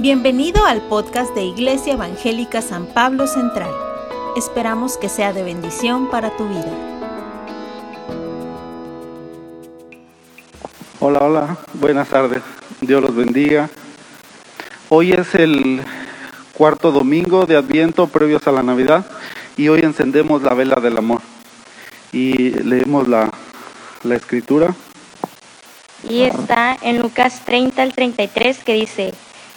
Bienvenido al podcast de Iglesia Evangélica San Pablo Central. Esperamos que sea de bendición para tu vida. Hola, hola, buenas tardes. Dios los bendiga. Hoy es el cuarto domingo de Adviento previos a la Navidad y hoy encendemos la vela del amor y leemos la, la escritura. Y está en Lucas 30 al 33 que dice,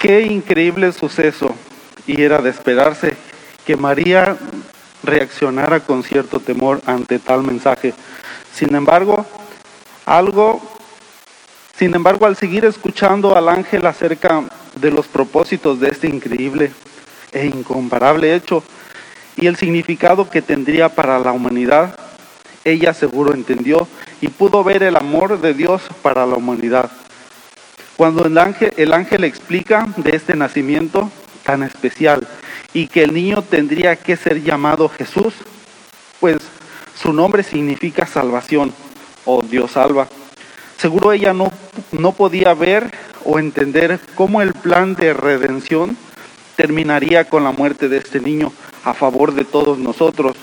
Qué increíble suceso, y era de esperarse que María reaccionara con cierto temor ante tal mensaje. Sin embargo, algo, sin embargo, al seguir escuchando al ángel acerca de los propósitos de este increíble e incomparable hecho y el significado que tendría para la humanidad, ella seguro entendió y pudo ver el amor de Dios para la humanidad. Cuando el ángel, el ángel explica de este nacimiento tan especial y que el niño tendría que ser llamado Jesús, pues su nombre significa salvación o Dios salva. Seguro ella no, no podía ver o entender cómo el plan de redención terminaría con la muerte de este niño a favor de todos nosotros.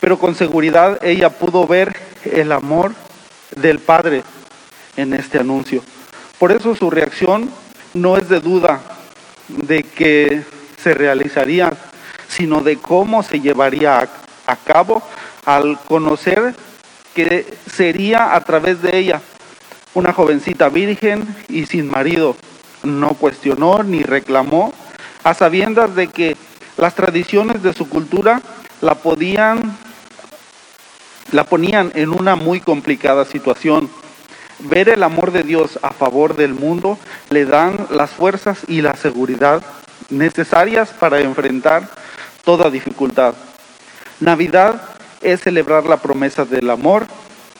Pero con seguridad ella pudo ver el amor del Padre en este anuncio. Por eso su reacción no es de duda de que se realizaría, sino de cómo se llevaría a, cabo al conocer que sería a través de ella una jovencita virgen y sin marido. No cuestionó ni reclamó, a sabiendas de que las tradiciones de su cultura la podían, la ponían en una muy complicada situación Ver el amor de Dios a favor del mundo le dan las fuerzas y la seguridad necesarias para enfrentar toda dificultad. Navidad es celebrar la promesa del amor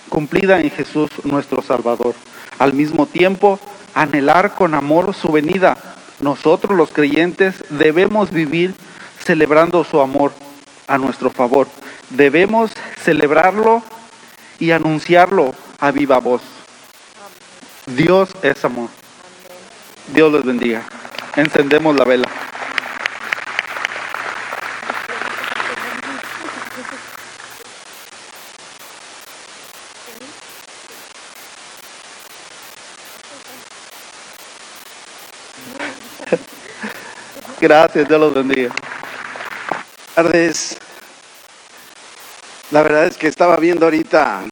cumplida en Jesús nuestro Salvador. Al mismo tiempo, anhelar con amor su venida. Nosotros los creyentes debemos vivir celebrando su amor a nuestro favor. Debemos celebrarlo y anunciarlo a viva voz. Dios es amor. Dios los bendiga. Encendemos la vela. Gracias, Dios los bendiga. Buenas tardes. La verdad es que estaba viendo ahorita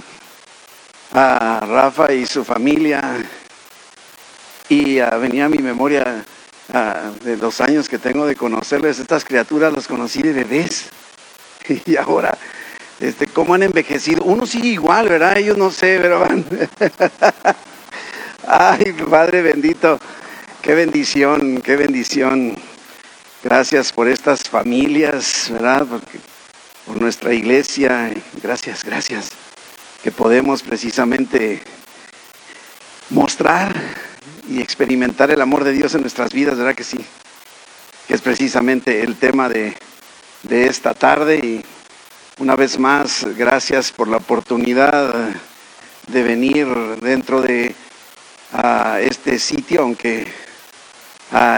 a Rafa y su familia y venía a mi memoria de los años que tengo de conocerles. Estas criaturas los conocí de bebés y ahora, este, cómo han envejecido. Uno sigue igual, ¿verdad? Ellos no sé, pero van. Ay, Padre bendito, qué bendición, qué bendición. Gracias por estas familias, ¿verdad? por nuestra iglesia. Gracias, gracias que podemos precisamente mostrar y experimentar el amor de Dios en nuestras vidas, ¿verdad que sí? Que es precisamente el tema de, esta tarde y una vez más, gracias por la oportunidad de venir dentro de este sitio, aunque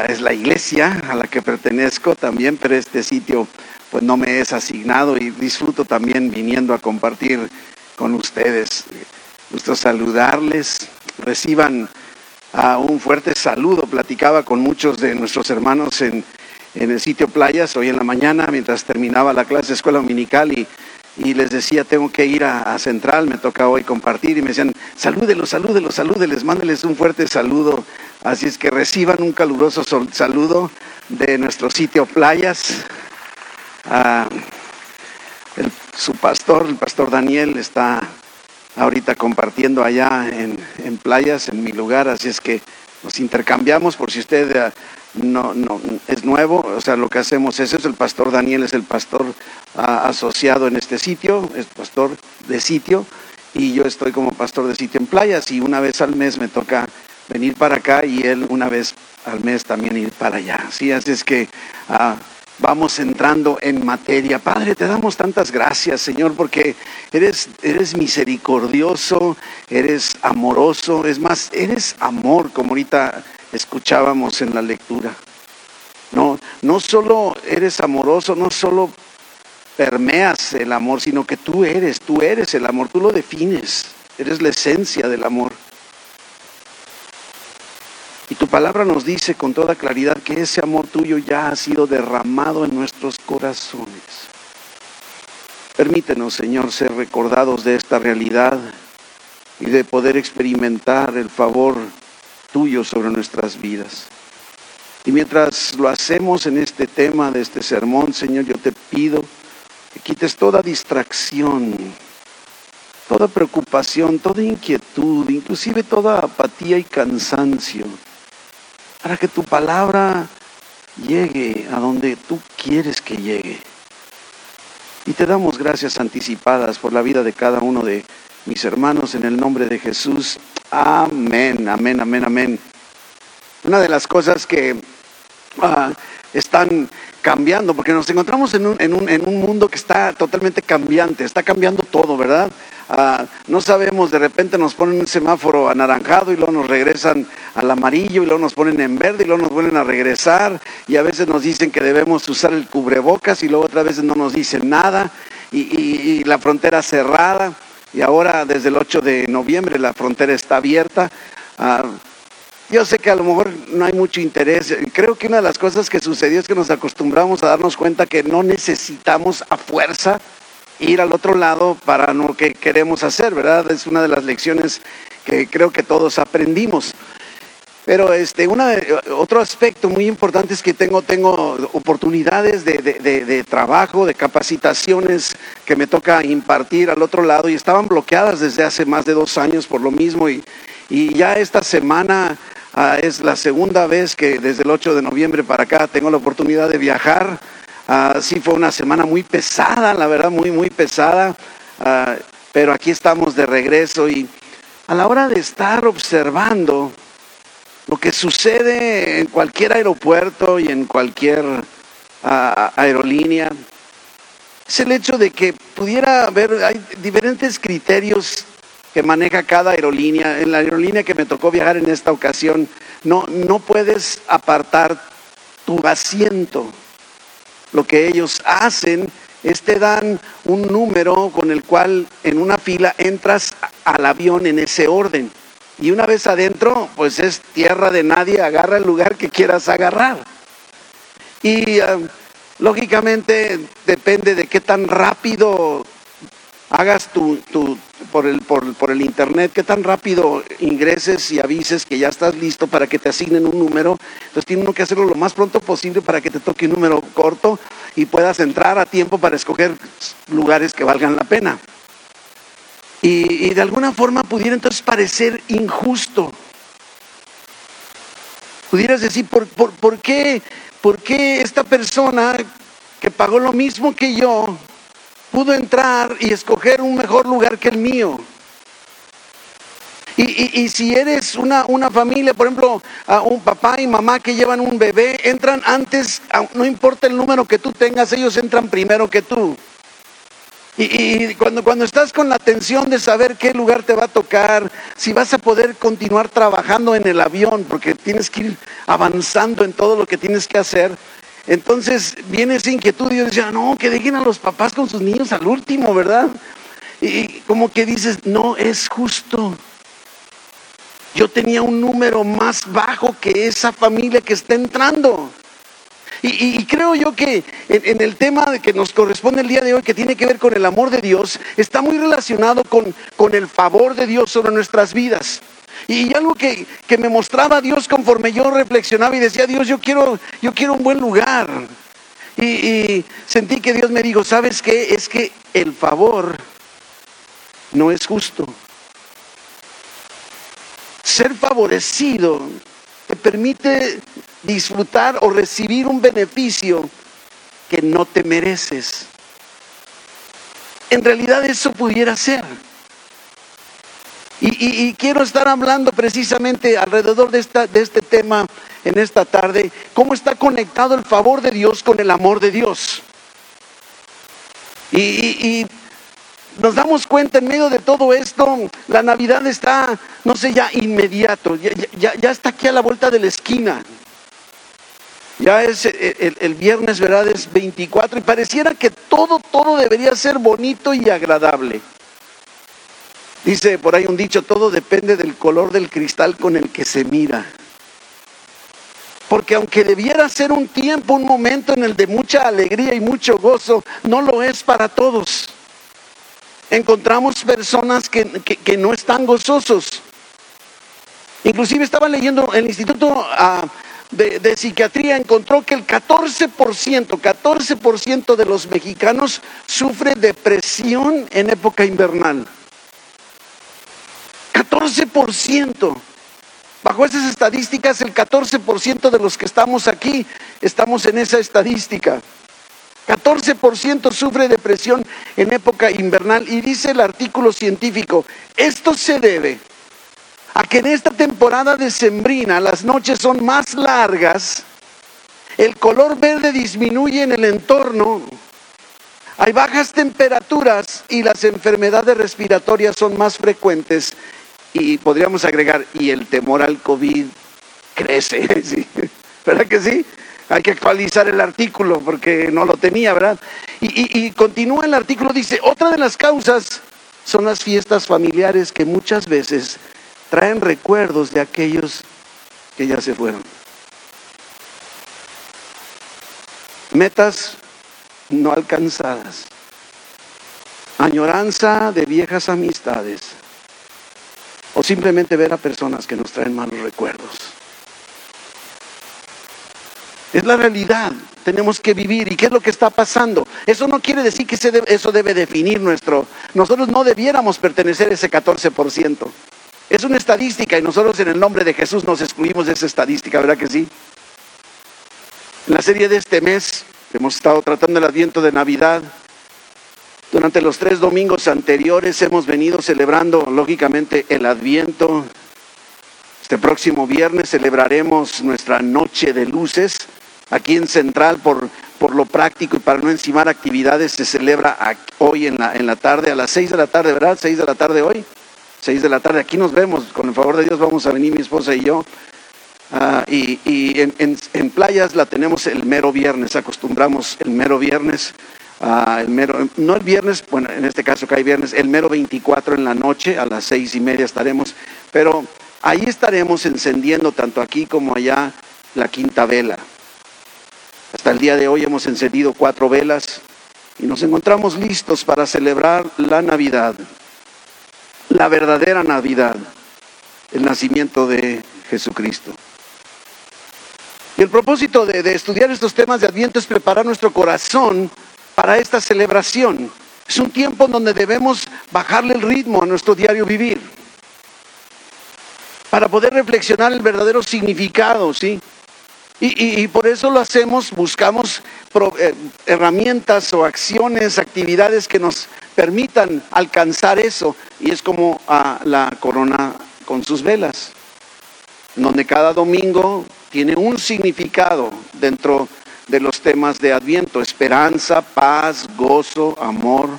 es la iglesia a la que pertenezco también, pero este sitio pues no me es asignado y disfruto también viniendo a compartir con ustedes. Gusto saludarles. Reciban a un fuerte saludo. Platicaba con muchos de nuestros hermanos en, el sitio Playas hoy en la mañana mientras terminaba la clase de escuela dominical y, les decía, tengo que ir a, Central, me toca hoy compartir y me decían, salúdelos, salúdelos, salúdeles, mándeles un fuerte saludo. Así es que reciban un caluroso saludo de nuestro sitio Playas. Su pastor, el pastor Daniel, está ahorita compartiendo allá en, en playas, en mi lugar, así es que nos intercambiamos por si usted eh, no, no es nuevo, o sea, lo que hacemos es eso, el pastor Daniel es el pastor ah, asociado en este sitio, es pastor de sitio, y yo estoy como pastor de sitio en playas, y una vez al mes me toca venir para acá y él una vez al mes también ir para allá. ¿sí? Así es que ah, vamos entrando en materia. Padre, te damos tantas gracias, Señor, porque eres, eres misericordioso, eres amoroso, es más, eres amor, como ahorita escuchábamos en la lectura. No, no solo eres amoroso, no solo permeas el amor, sino que tú eres, tú eres el amor, tú lo defines, eres la esencia del amor. Y tu palabra nos dice con toda claridad que ese amor tuyo ya ha sido derramado en nuestros corazones. Permítenos, Señor, ser recordados de esta realidad y de poder experimentar el favor tuyo sobre nuestras vidas. Y mientras lo hacemos en este tema de este sermón, Señor, yo te pido que quites toda distracción, toda preocupación, toda inquietud, inclusive toda apatía y cansancio para que tu palabra llegue a donde tú quieres que llegue. Y te damos gracias anticipadas por la vida de cada uno de mis hermanos en el nombre de Jesús. Amén, amén, amén, amén. Una de las cosas que ah, están cambiando, porque nos encontramos en un, en, un, en un mundo que está totalmente cambiante, está cambiando todo, ¿verdad? Ah, no sabemos, de repente nos ponen un semáforo anaranjado y luego nos regresan al amarillo y luego nos ponen en verde y luego nos vuelven a regresar y a veces nos dicen que debemos usar el cubrebocas y luego otras veces no nos dicen nada y, la frontera cerrada y ahora desde el 8 de noviembre la frontera está abierta. Ah, yo sé que a lo mejor no hay mucho interés. Creo que una de las cosas que sucedió es que nos acostumbramos a darnos cuenta que no necesitamos a fuerza ir al otro lado para lo que queremos hacer, ¿verdad? Es una de las lecciones que creo que todos aprendimos. Pero este, una, otro aspecto muy importante es que tengo, tengo oportunidades de, de, trabajo, de capacitaciones que me toca impartir al otro lado y estaban bloqueadas desde hace más de dos años por lo mismo y, y ya esta semana ah, es la segunda vez que desde el 8 de noviembre para acá tengo la oportunidad de viajar Ah, sí fue una semana muy pesada, la verdad, muy, muy pesada, ah, pero aquí estamos de regreso y a la hora de estar observando lo que sucede en cualquier aeropuerto y en cualquier ah, aerolínea, es el hecho de que pudiera haber, hay diferentes criterios que maneja cada aerolínea. En la aerolínea que me tocó viajar en esta ocasión, no, no puedes apartar tu asiento lo que ellos hacen es te dan un número con el cual en una fila entras al avión en ese orden. Y una vez adentro, pues es tierra de nadie, agarra el lugar que quieras agarrar. Y ah, lógicamente depende de qué tan rápido hagas tu, por, el, por, el internet, qué tan rápido ingreses y avises que ya estás listo para que te asignen un número. Entonces tiene uno que hacerlo lo más pronto posible para que te toque un número corto y puedas entrar a tiempo para escoger lugares que valgan la pena. Y, de alguna forma pudiera entonces parecer injusto. Pudieras decir, ¿por, por, qué, ¿por qué esta persona que pagó lo mismo que yo pudo entrar y escoger un mejor lugar que el mío. Y, si eres una, una, familia, por ejemplo, a un papá y mamá que llevan un bebé, entran antes, no importa el número que tú tengas, ellos entran primero que tú. Y, cuando, cuando estás con la tensión de saber qué lugar te va a tocar, si vas a poder continuar trabajando en el avión, porque tienes que ir avanzando en todo lo que tienes que hacer, entonces viene esa inquietud y yo decía, no, que dejen a los papás con sus niños al último, ¿verdad? Y como que dices, no es justo. Yo tenía un número más bajo que esa familia que está entrando. Y, creo yo que en, el tema que nos corresponde el día de hoy, que tiene que ver con el amor de Dios, está muy relacionado con, con el favor de Dios sobre nuestras vidas. Y algo que, me mostraba Dios conforme yo reflexionaba y decía, Dios, yo quiero, yo quiero un buen lugar. Y, sentí que Dios me dijo, ¿sabes qué? Es que el favor no es justo. Ser favorecido te permite disfrutar o recibir un beneficio que no te mereces. En realidad eso pudiera ser. Y, quiero estar hablando precisamente alrededor de, esta, de este tema en esta tarde, cómo está conectado el favor de Dios con el amor de Dios. Y, nos damos cuenta en medio de todo esto, la Navidad está, no sé, ya inmediato, ya, está aquí a la vuelta de la esquina. Ya es el, el, viernes, ¿verdad? Es 24 y pareciera que todo, todo debería ser bonito y agradable. Dice por ahí un dicho, todo depende del color del cristal con el que se mira. Porque aunque debiera ser un tiempo, un momento en el de mucha alegría y mucho gozo, no lo es para todos. Encontramos personas que, no están gozosos. Inclusive estaba leyendo el Instituto ah, de, de, Psiquiatría, encontró que el 14%, 14% de los mexicanos sufre depresión en época invernal. 14%. Bajo esas estadísticas, el 14% de los que estamos aquí estamos en esa estadística. 14% sufre depresión en época invernal y dice el artículo científico, esto se debe a que en esta temporada decembrina las noches son más largas, el color verde disminuye en el entorno, hay bajas temperaturas y las enfermedades respiratorias son más frecuentes y podríamos agregar, y el temor al COVID crece, ¿verdad que sí? Hay que actualizar el artículo porque no lo tenía, ¿verdad? Y, continúa el artículo, dice, otra de las causas son las fiestas familiares que muchas veces traen recuerdos de aquellos que ya se fueron. Metas no alcanzadas. Añoranza de viejas amistades o simplemente ver a personas que nos traen malos recuerdos. Es la realidad, tenemos que vivir. ¿Y qué es lo que está pasando? Eso no quiere decir que eso debe definir nuestro... Nosotros no debiéramos pertenecer a ese 14%. Es una estadística y nosotros en el nombre de Jesús nos excluimos de esa estadística, ¿verdad que sí? En la serie de este mes hemos estado tratando el adviento de Navidad. Durante los tres domingos anteriores hemos venido celebrando, lógicamente, el Adviento. Este próximo viernes celebraremos nuestra noche de luces. Aquí en Central, por, por lo práctico y para no encimar actividades, se celebra hoy en la, en la tarde, a las seis de la tarde, ¿verdad? Seis de la tarde hoy. Seis de la tarde. Aquí nos vemos. Con el favor de Dios vamos a venir mi esposa y yo. Ah, y, en, en, playas la tenemos el mero viernes, acostumbramos el mero viernes Ah, el mero, no el viernes, bueno, en este caso que hay viernes, el mero 24 en la noche, a las seis y media estaremos, pero ahí estaremos encendiendo tanto aquí como allá la quinta vela. Hasta el día de hoy hemos encendido cuatro velas y nos encontramos listos para celebrar la Navidad, la verdadera Navidad, el nacimiento de Jesucristo. Y el propósito de, de estudiar estos temas de Adviento es preparar nuestro corazón para esta celebración. Es un tiempo donde debemos bajarle el ritmo a nuestro diario vivir. Para poder reflexionar el verdadero significado, ¿sí? Y, por eso lo hacemos, buscamos eh, herramientas o acciones, actividades que nos permitan alcanzar eso. Y es como a la corona con sus velas, donde cada domingo tiene un significado dentro de los temas de Adviento, esperanza, paz, gozo, amor.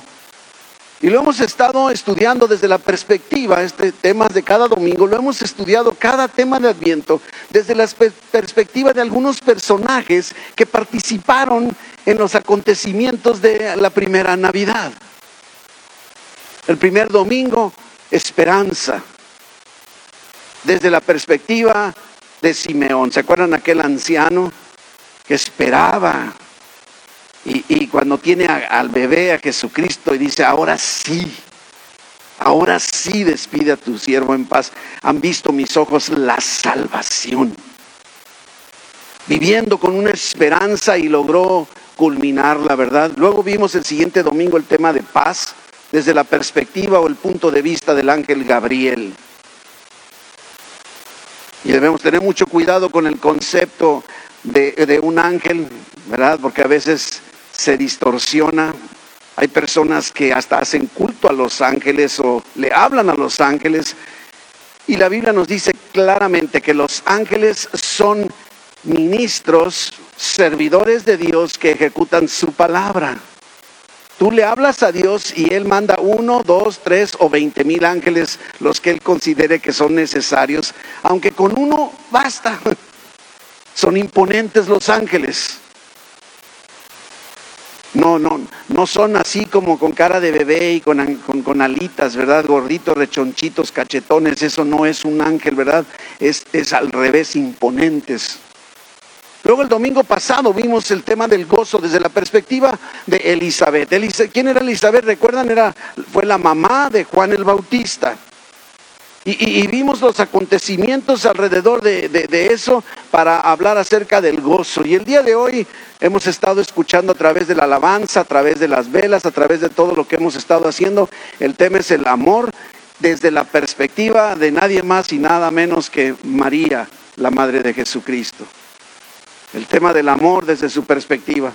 Y lo hemos estado estudiando desde la perspectiva, este tema de cada domingo, lo hemos estudiado cada tema de Adviento desde la perspectiva de algunos personajes que participaron en los acontecimientos de la primera Navidad. El primer domingo, esperanza, desde la perspectiva de Simeón. ¿Se acuerdan aquel anciano? Que esperaba. Y, cuando tiene al bebé, a Jesucristo, y dice, ahora sí, ahora sí despide a tu siervo en paz. Han visto mis ojos la salvación. Viviendo con una esperanza y logró culminar la verdad. Luego vimos el siguiente domingo el tema de paz, desde la perspectiva o el punto de vista del ángel Gabriel. Y debemos tener mucho cuidado con el concepto de, un ángel, ¿verdad? Porque a veces se distorsiona. Hay personas que hasta hacen culto a los ángeles o le hablan a los ángeles. Y la Biblia nos dice claramente que los ángeles son ministros, servidores de Dios que ejecutan su palabra. Tú le hablas a Dios y Él manda uno, dos, tres o veinte mil ángeles, los que Él considere que son necesarios, aunque con uno basta. Son imponentes los ángeles. No, no, no son así como con cara de bebé y con, con, alitas, ¿verdad? Gorditos, rechonchitos, cachetones. Eso no es un ángel, ¿verdad? Es, es al revés, imponentes. Luego el domingo pasado vimos el tema del gozo desde la perspectiva de Elizabeth. ¿Quién era Elizabeth? Recuerdan, era, fue la mamá de Juan el Bautista. Y, vimos los acontecimientos alrededor de, de, eso para hablar acerca del gozo. Y el día de hoy hemos estado escuchando a través de la alabanza, a través de las velas, a través de todo lo que hemos estado haciendo. El tema es el amor desde la perspectiva de nadie más y nada menos que María, la Madre de Jesucristo el tema del amor desde su perspectiva.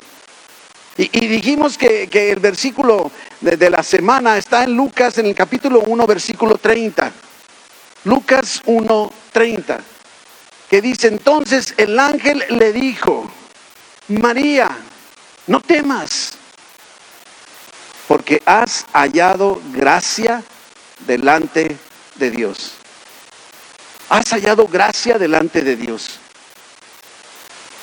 Y, dijimos que, el versículo de, la semana está en Lucas, en el capítulo 1, versículo 30. Lucas 1, 30. Que dice, entonces el ángel le dijo, María, no temas, porque has hallado gracia delante de Dios. Has hallado gracia delante de Dios.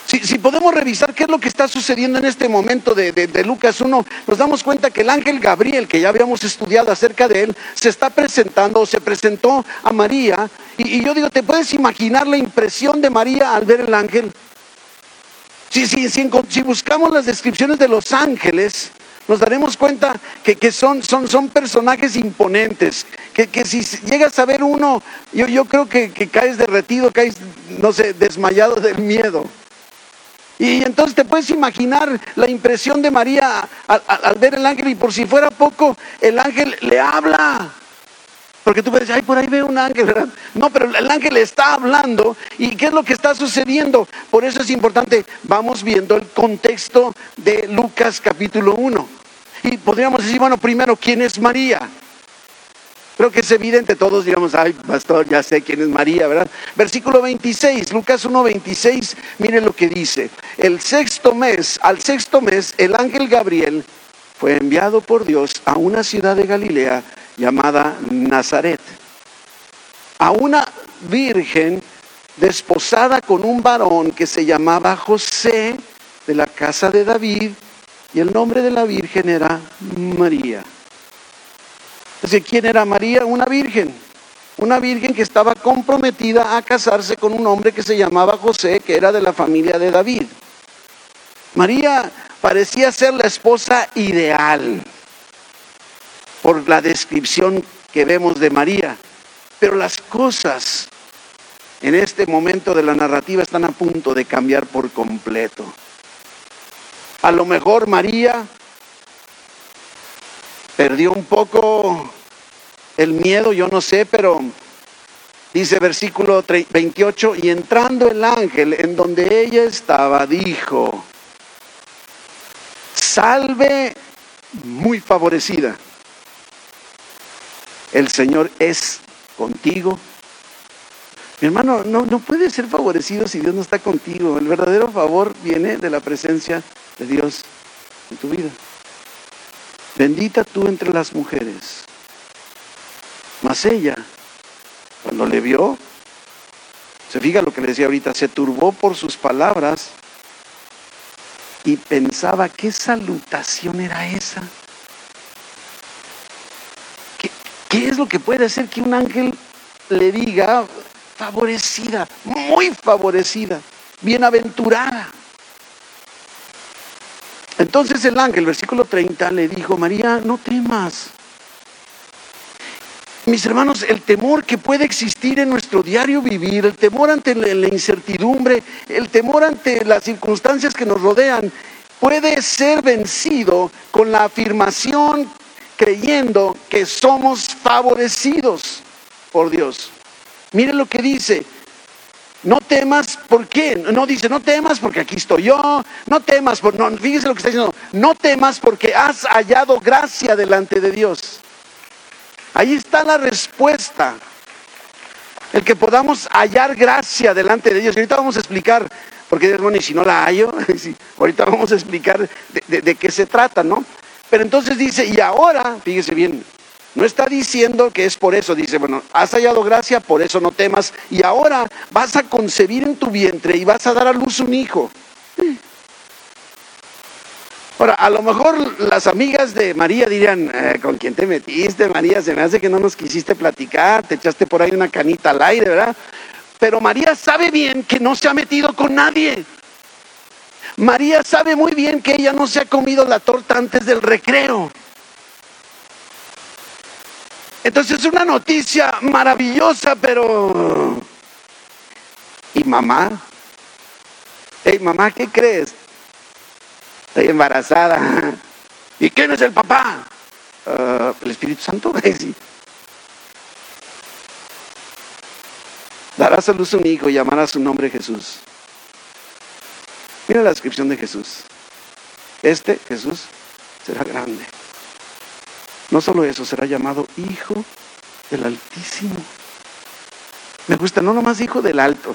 Si, podemos revisar qué es lo que está sucediendo en este momento de, Lucas 1, nos damos cuenta que el ángel Gabriel, que ya habíamos estudiado acerca de él, se está presentando se presentó a María. Y, yo digo, ¿te puedes imaginar la impresión de María al ver el ángel? Si, si, si buscamos las descripciones de los ángeles, nos daremos cuenta que, son, son, son, personajes imponentes, que, si llegas a ver uno, yo, yo creo que, que caes derretido, caes, no sé, desmayado del miedo. Y entonces te puedes imaginar la impresión de María al, ver el ángel y por si fuera poco, el ángel le habla. Porque tú puedes decir, ay, por ahí veo un ángel, ¿verdad? No, pero el ángel está hablando. ¿Y qué es lo que está sucediendo? Por eso es importante, vamos viendo el contexto de Lucas capítulo 1. Y podríamos decir, bueno, primero, ¿quién es María? Creo que es evidente, todos digamos, ay, pastor, ya sé quién es María, ¿verdad? Versículo 26, Lucas 1, 26, mire lo que dice. El sexto mes, al sexto mes, el ángel Gabriel fue enviado por Dios a una ciudad de Galilea llamada Nazaret, a una virgen desposada con un varón que se llamaba José de la casa de David, y el nombre de la virgen era María. ¿Quién era María? Una virgen. Una virgen que estaba comprometida a casarse con un hombre que se llamaba José, que era de la familia de David. María parecía ser la esposa ideal por la descripción que vemos de María. Pero las cosas en este momento de la narrativa están a punto de cambiar por completo. A lo mejor María perdió un poco el miedo, yo no sé, pero dice versículo 28, y entrando el ángel en donde ella estaba, dijo, salve muy favorecida, el Señor es contigo. Mi hermano, no, no puedes ser favorecido si Dios no está contigo. El verdadero favor viene de la presencia de Dios en tu vida. Bendita tú entre las mujeres. Mas ella, cuando le vio, se fija lo que le decía ahorita, se turbó por sus palabras y pensaba, ¿qué salutación era esa? ¿Qué, ¿Qué, es lo que puede hacer que un ángel le diga favorecida, muy favorecida, bienaventurada? Entonces el ángel, versículo 30, le dijo, María, no temas. Mis hermanos, el temor que puede existir en nuestro diario vivir, el temor ante la incertidumbre, el temor ante las circunstancias que nos rodean, puede ser vencido con la afirmación creyendo que somos favorecidos por Dios. Mire lo que dice. No temas, ¿por qué? No dice, no temas porque aquí estoy yo, no temas, por, no, fíjese lo que está diciendo, no temas porque has hallado gracia delante de Dios. Ahí está la respuesta. El que podamos hallar gracia delante de Dios. Y ahorita vamos a explicar, porque Dios, bueno, y si no la hallo, ahorita vamos a explicar de qué se trata, ¿no? Pero entonces dice, y ahora, fíjese bien, no está diciendo que es por eso, dice, bueno, has hallado gracia, por eso no temas, y ahora vas a concebir en tu vientre y vas a dar a luz un hijo. Ahora, a lo mejor las amigas de María dirían, eh, ¿con quién te metiste, María? Se me hace que no nos quisiste platicar, te echaste por ahí una canita al aire, ¿verdad? Pero María sabe bien que no se ha metido con nadie. María sabe muy bien que ella no se ha comido la torta antes del recreo. Entonces es una noticia maravillosa, pero... ¿Y mamá? Hey, mamá, ¿qué crees? Estoy embarazada. ¿Y quién es el papá? Ah, el Espíritu Santo. Darás a luz un hijo y llamará su nombre Jesús. Mira la descripción de Jesús. Este Jesús será grande. No solo eso, será llamado Hijo del Altísimo. Me gusta, no nomás Hijo del Alto,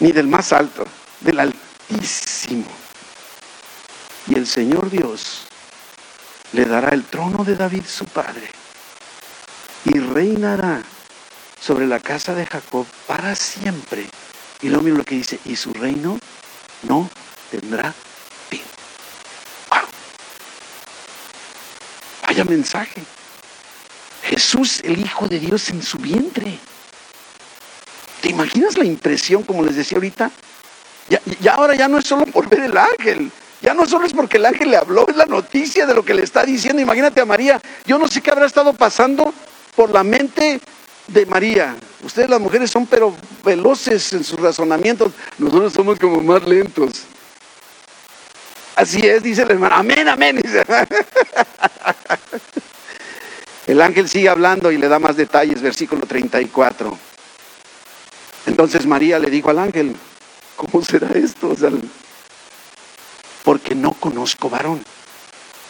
ni del más alto, del Altísimo. Y el Señor Dios le dará el trono de David su padre y reinará sobre la casa de Jacob para siempre. Y lo mismo que dice, y su reino no tendrá Mensaje. Jesús, el Hijo de Dios, en su vientre. ¿Te imaginas la impresión, como les decía ahorita? Ya, ya, ahora ya no es solo por ver el ángel, ya no solo es porque el ángel le habló, es la noticia de lo que le está diciendo. Imagínate a María, yo no sé qué habrá estado pasando por la mente de María. Ustedes las mujeres son pero veloces en sus razonamientos. Nosotros somos como más lentos. Así es, dice la hermana. Amén, amén. El ángel sigue hablando y le da más detalles, versículo 34. Entonces María le dijo al ángel, ¿cómo será esto? porque no conozco varón.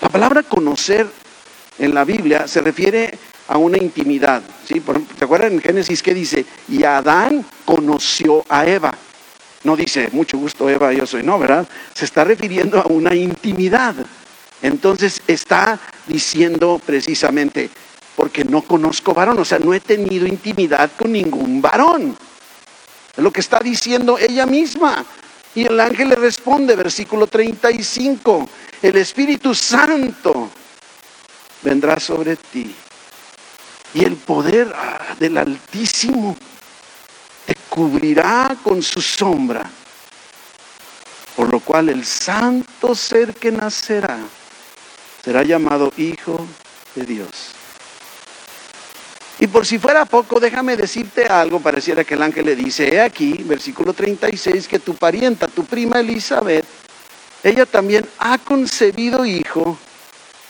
La palabra conocer en la Biblia se refiere a una intimidad. ¿sí? ¿Se acuerdan en Génesis que dice? Y Adán conoció a Eva. No dice, mucho gusto Eva, yo soy, no, ¿verdad? Se está refiriendo a una intimidad. Entonces está diciendo precisamente, porque no conozco varón, o sea, no he tenido intimidad con ningún varón. Es lo que está diciendo ella misma. Y el ángel le responde, versículo 35, el Espíritu Santo vendrá sobre ti y el poder ah, del Altísimo te cubrirá con su sombra. Por lo cual el santo ser que nacerá será llamado Hijo de Dios. Y por si fuera poco, déjame decirte algo, pareciera que el ángel le dice, he aquí, versículo 36, que tu parienta, tu prima Elizabeth, ella también ha concebido hijo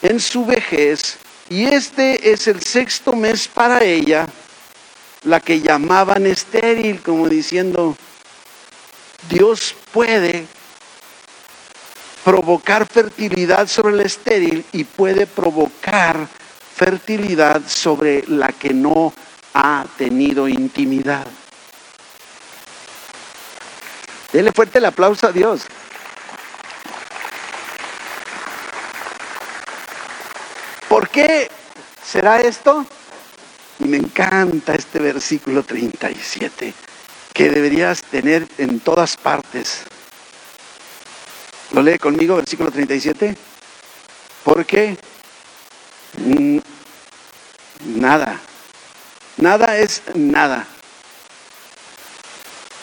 en su vejez y este es el sexto mes para ella, la que llamaban estéril, como diciendo, Dios puede provocar fertilidad sobre el estéril y puede provocar fertilidad sobre la que no ha tenido intimidad. Dele fuerte el aplauso a Dios. ¿Por qué será esto? Y me encanta este versículo 37, que deberías tener en todas partes. ¿Lo lee conmigo, versículo 37? Porque nada, nada es nada.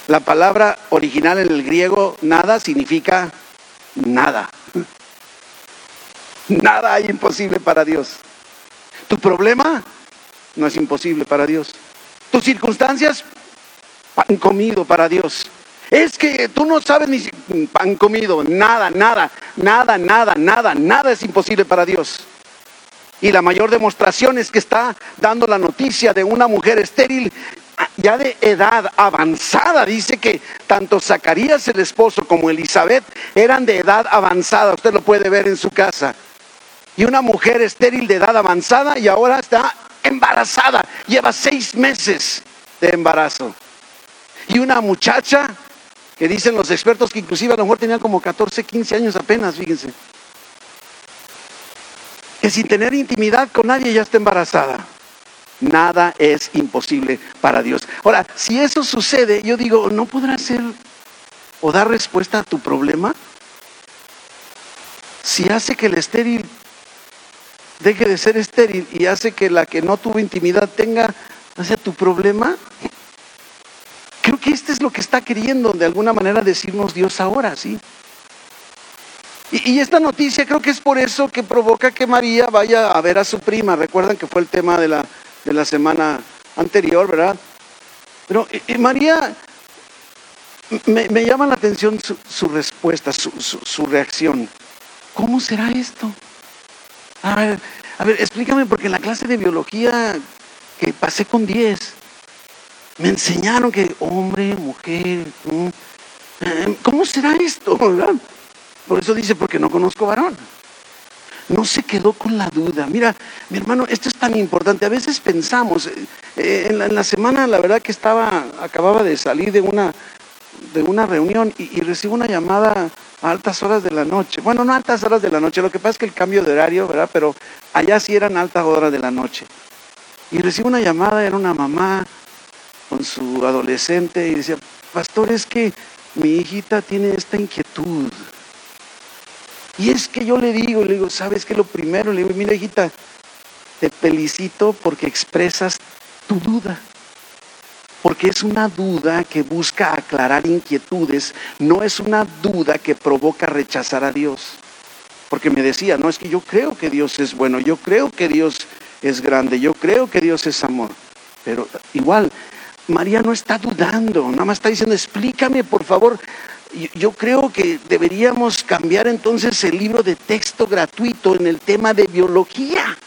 La palabra original en el griego, nada, significa nada. Nada hay imposible para Dios. Tu problema no es imposible para Dios. Tus circunstancias, pan comido para Dios. Es que tú no sabes ni pan comido, nada, nada, nada, nada, nada, nada es imposible para Dios. Y la mayor demostración es que está dando la noticia de una mujer estéril ya de edad avanzada. Dice que tanto Zacarías el esposo como Elizabeth eran de edad avanzada. Usted lo puede ver en su casa. Y una mujer estéril de edad avanzada y ahora está embarazada. Lleva seis meses de embarazo. Y una muchacha que dicen los expertos que inclusive a lo mejor tenía como 14, 15 años apenas, fíjense. Que sin tener intimidad con nadie ya está embarazada. Nada es imposible para Dios. Ahora, si eso sucede, yo digo, ¿no podrá ser o dar respuesta a tu problema? Si hace que el estéril deje de ser estéril y hace que la que no tuvo intimidad tenga, hacia tu problema, creo que este es lo que está queriendo de alguna manera decirnos Dios ahora, ¿sí? Y, esta noticia creo que es por eso que provoca que María vaya a ver a su prima. Recuerdan que fue el tema de la de la semana anterior, ¿verdad? Pero María, me, llama la atención su, respuesta, su, reacción. ¿Cómo será esto? A ver, a ver, explícame, porque en la clase de biología que pasé con 10, me enseñaron que hombre, mujer, eh, ¿cómo será esto? Por eso dice, porque no conozco varón no se quedó con la duda. Mira, mi hermano, esto es tan importante. A veces pensamos, eh, eh, en, la, semana la verdad que estaba, acababa de salir de una, de una reunión y, recibo una llamada a altas horas de la noche. Bueno, no altas horas de la noche, lo que pasa es que el cambio de horario, ¿verdad? Pero allá sí eran altas horas de la noche. Y recibo una llamada, era una mamá con su adolescente y decía, pastor, es que mi hijita tiene esta inquietud. Y es que yo le digo, le digo, ¿sabes qué? Lo primero, le digo, mira hijita, te felicito porque expresas tu duda. Porque es una duda que busca aclarar inquietudes, no es una duda que provoca rechazar a Dios. Porque me decía, no es que yo creo que Dios es bueno, yo creo que Dios es grande, yo creo que Dios es amor. Pero igual, María no está dudando, nada más está diciendo, explícame por favor, yo creo que deberíamos cambiar entonces el libro de texto gratuito en el tema de biología,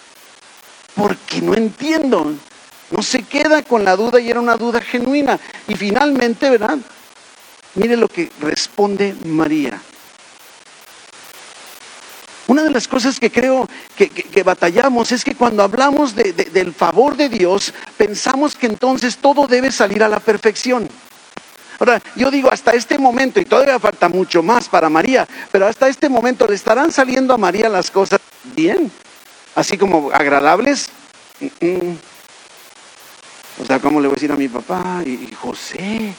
porque no entiendo, no se queda con la duda y era una duda genuina. Y finalmente, ¿verdad? Mire lo que responde María. Una de las cosas que creo que, batallamos es que cuando hablamos del favor de Dios, pensamos que entonces todo debe salir a la perfección. Ahora, yo digo, hasta este momento, y todavía falta mucho más para María, pero hasta este momento le estarán saliendo a María las cosas bien, así como agradables. O sea, ¿cómo le voy a decir a mi papá y, José?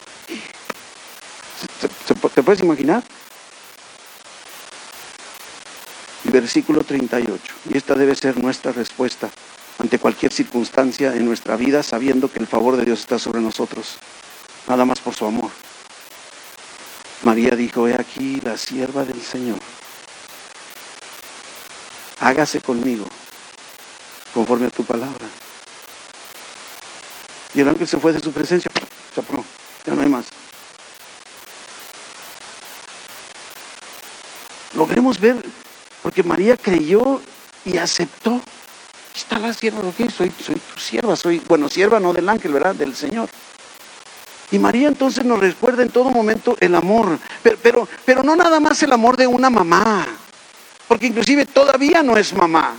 ¿Te, puedes imaginar? Versículo 38. Y esta debe ser nuestra respuesta ante cualquier circunstancia en nuestra vida, sabiendo que el favor de Dios está sobre nosotros nada más por su amor. María dijo, he aquí la sierva del Señor. Hágase conmigo conforme a tu palabra. Y el ángel se fue de su presencia, se ya no hay más. Logremos ver, porque María creyó y aceptó. está la sierva, soy, soy tu sierva, soy, bueno, sierva no del ángel, ¿verdad? Del Señor. Y María entonces nos recuerda en todo momento el amor, pero, pero no nada más el amor de una mamá, porque inclusive todavía no es mamá.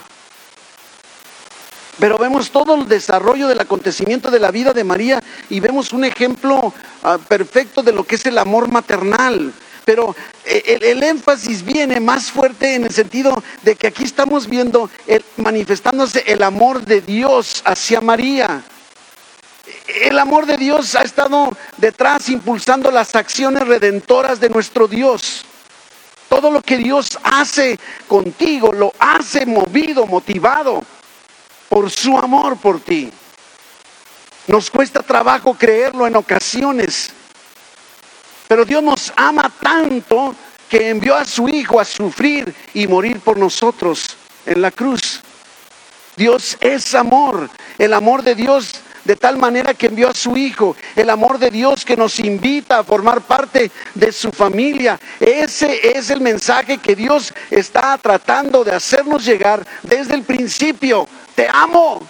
Pero vemos todo el desarrollo del acontecimiento de la vida de María y vemos un ejemplo ah, perfecto de lo que es el amor maternal. Pero eh, el, énfasis viene más fuerte en el sentido de que aquí estamos viendo el, manifestándose el amor de Dios hacia María. El amor de Dios ha estado detrás impulsando las acciones redentoras de nuestro Dios. Todo lo que Dios hace contigo lo hace movido, motivado por su amor por ti. Nos cuesta trabajo creerlo en ocasiones, pero Dios nos ama tanto que envió a su Hijo a sufrir y morir por nosotros en la cruz. Dios es amor. El amor de Dios de tal manera que envió a su Hijo, el amor de Dios que nos invita a formar parte de su familia. Ese es el mensaje que Dios está tratando de hacernos llegar desde el principio. Te amo.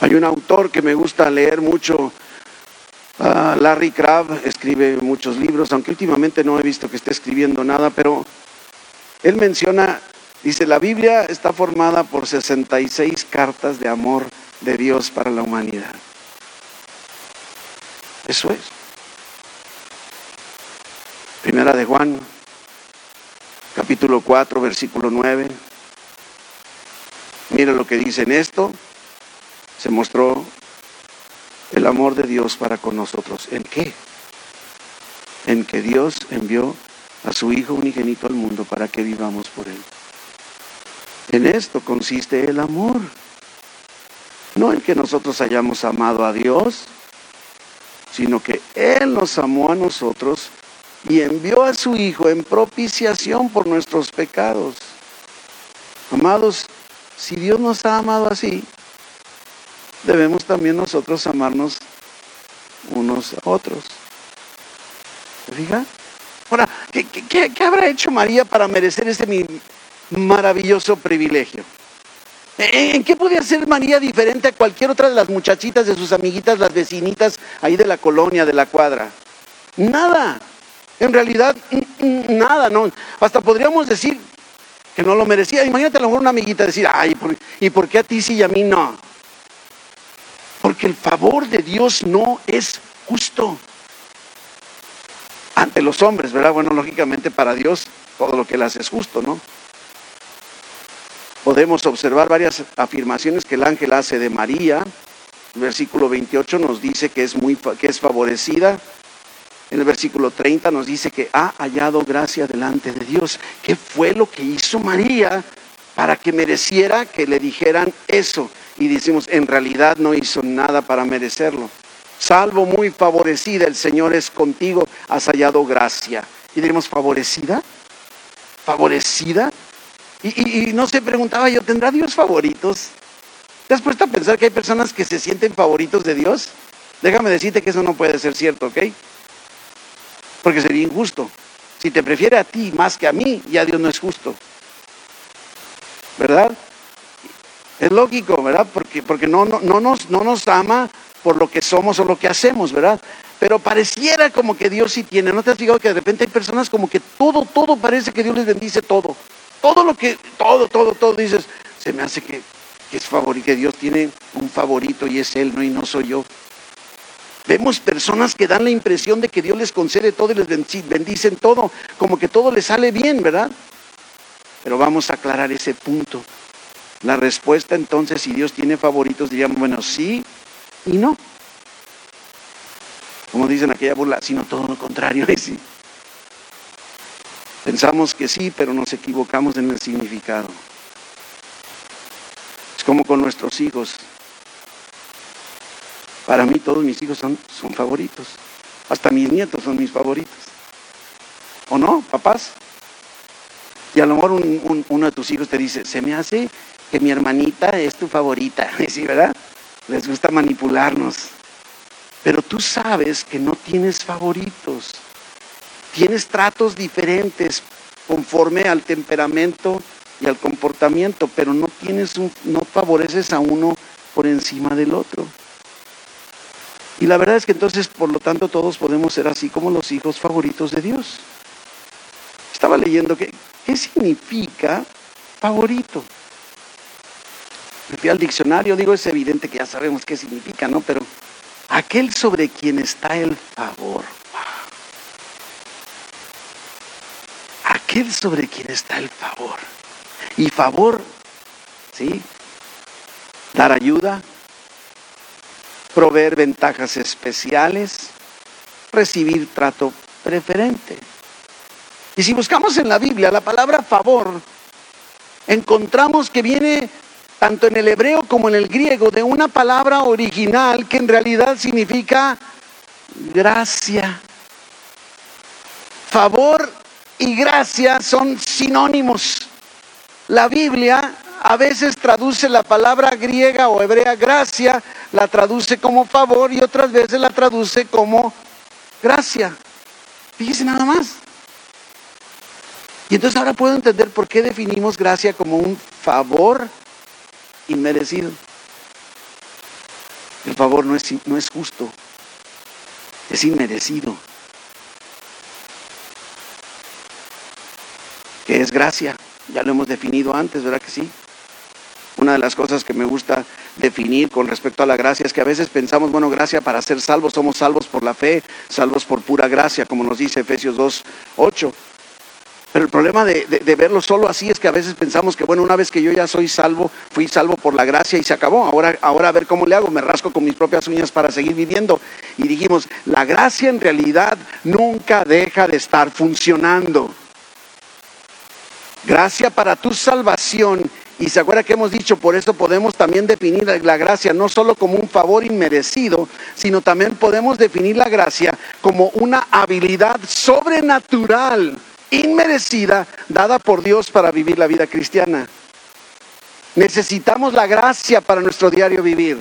Hay un autor que me gusta leer mucho, ah, Larry Crabb, escribe muchos libros, aunque últimamente no he visto que esté escribiendo nada, pero él menciona, dice, la Biblia está formada por 66 cartas de amor de Dios para la humanidad. Eso es. Primera de Juan, capítulo 4, versículo 9. Mira lo que dice en esto. Se mostró el amor de Dios para con nosotros. ¿En qué? En que Dios envió a su Hijo unigénito al mundo para que vivamos por Él. En esto consiste el amor. No en que nosotros hayamos amado a Dios, sino que Él nos amó a nosotros y envió a su Hijo en propiciación por nuestros pecados. Amados, si Dios nos ha amado así, debemos también nosotros amarnos unos a otros. ¿Te fijas? Ahora, ¿qué, habrá hecho María para merecer ese maravilloso privilegio? ¿En qué podía ser María diferente a cualquier otra de las muchachitas, de sus amiguitas, las vecinitas ahí de la colonia, de la cuadra? Nada. En realidad, nada, no. Hasta podríamos decir que no lo merecía. Imagínate a lo mejor una amiguita decir, ay, ¿y por qué a ti sí y a mí no? Porque el favor de Dios no es justo ante los hombres, ¿verdad? Bueno, lógicamente para Dios todo lo que él hace es justo, ¿no? Podemos observar varias afirmaciones que el ángel hace de María. El versículo 28 nos dice que es muy que es favorecida. En el versículo 30 nos dice que ha hallado gracia delante de Dios. ¿Qué fue lo que hizo María para que mereciera que le dijeran eso? Y decimos, en realidad no hizo nada para merecerlo salvo muy favorecida, el Señor es contigo, has hallado gracia. Y diremos, ¿favorecida? ¿Favorecida? Y, no se preguntaba yo, ¿tendrá Dios favoritos? ¿Te has puesto a pensar que hay personas que se sienten favoritos de Dios? Déjame decirte que eso no puede ser cierto, ¿ok? Porque sería injusto. Si te prefiere a ti más que a mí, ya Dios no es justo. ¿Verdad? Es lógico, ¿verdad? Porque, porque no, no, no, nos, no nos ama por lo que somos o lo que hacemos, ¿verdad? Pero pareciera como que Dios sí tiene. ¿No te has fijado que de repente hay personas como que todo, todo parece que Dios les bendice todo? Todo lo que, todo, todo, todo dices, se me hace que, es favorito, que Dios tiene un favorito y es Él, no y no soy yo. Vemos personas que dan la impresión de que Dios les concede todo y les bendicen todo, como que todo les sale bien, ¿verdad? Pero vamos a aclarar ese punto. La respuesta entonces, si Dios tiene favoritos, diríamos, bueno, sí, y no. Como dicen aquella burla, sino todo lo contrario. sí. Pensamos que sí, pero nos equivocamos en el significado. Es como con nuestros hijos. Para mí todos mis hijos son, son favoritos. Hasta mis nietos son mis favoritos. ¿O no, papás? Y a lo mejor uno de tus hijos te dice, se me hace que mi hermanita es tu favorita. ¿Sí, verdad? les gusta manipularnos. Pero tú sabes que no tienes favoritos. Tienes tratos diferentes conforme al temperamento y al comportamiento, pero no tienes un, no favoreces a uno por encima del otro. Y la verdad es que entonces, por lo tanto, todos podemos ser así como los hijos favoritos de Dios. Estaba leyendo que, ¿qué significa favorito? Me fui al diccionario, digo, es evidente que ya sabemos qué significa, ¿no? Pero aquel sobre quien está el favor. Aquel sobre quien está el favor. Y favor, ¿sí? Dar ayuda, proveer ventajas especiales, recibir trato preferente. Y si buscamos en la Biblia la palabra favor, encontramos que viene tanto en el hebreo como en el griego, de una palabra original que en realidad significa gracia. Favor y gracia son sinónimos. La Biblia a veces traduce la palabra griega o hebrea gracia, la traduce como favor y otras veces la traduce como gracia. Fíjese nada más. Y entonces ahora puedo entender por qué definimos gracia como un favor inmerecido. El favor no es, no es justo, es inmerecido. ¿Qué es gracia? Ya lo hemos definido antes, ¿verdad que sí? Una de las cosas que me gusta definir con respecto a la gracia es que a veces pensamos, bueno, gracia para ser salvos, somos salvos por la fe, salvos por pura gracia, como nos dice Efesios 2, 8. Pero el problema de, verlo solo así es que a veces pensamos que, bueno, una vez que yo ya soy salvo, fui salvo por la gracia y se acabó. Ahora, ahora a ver cómo le hago, me rasco con mis propias uñas para seguir viviendo. Y dijimos, la gracia en realidad nunca deja de estar funcionando. Gracia para tu salvación. Y se acuerda que hemos dicho, por eso podemos también definir la gracia no solo como un favor inmerecido, sino también podemos definir la gracia como una habilidad sobrenatural inmerecida dada por Dios para vivir la vida cristiana. Necesitamos la gracia para nuestro diario vivir.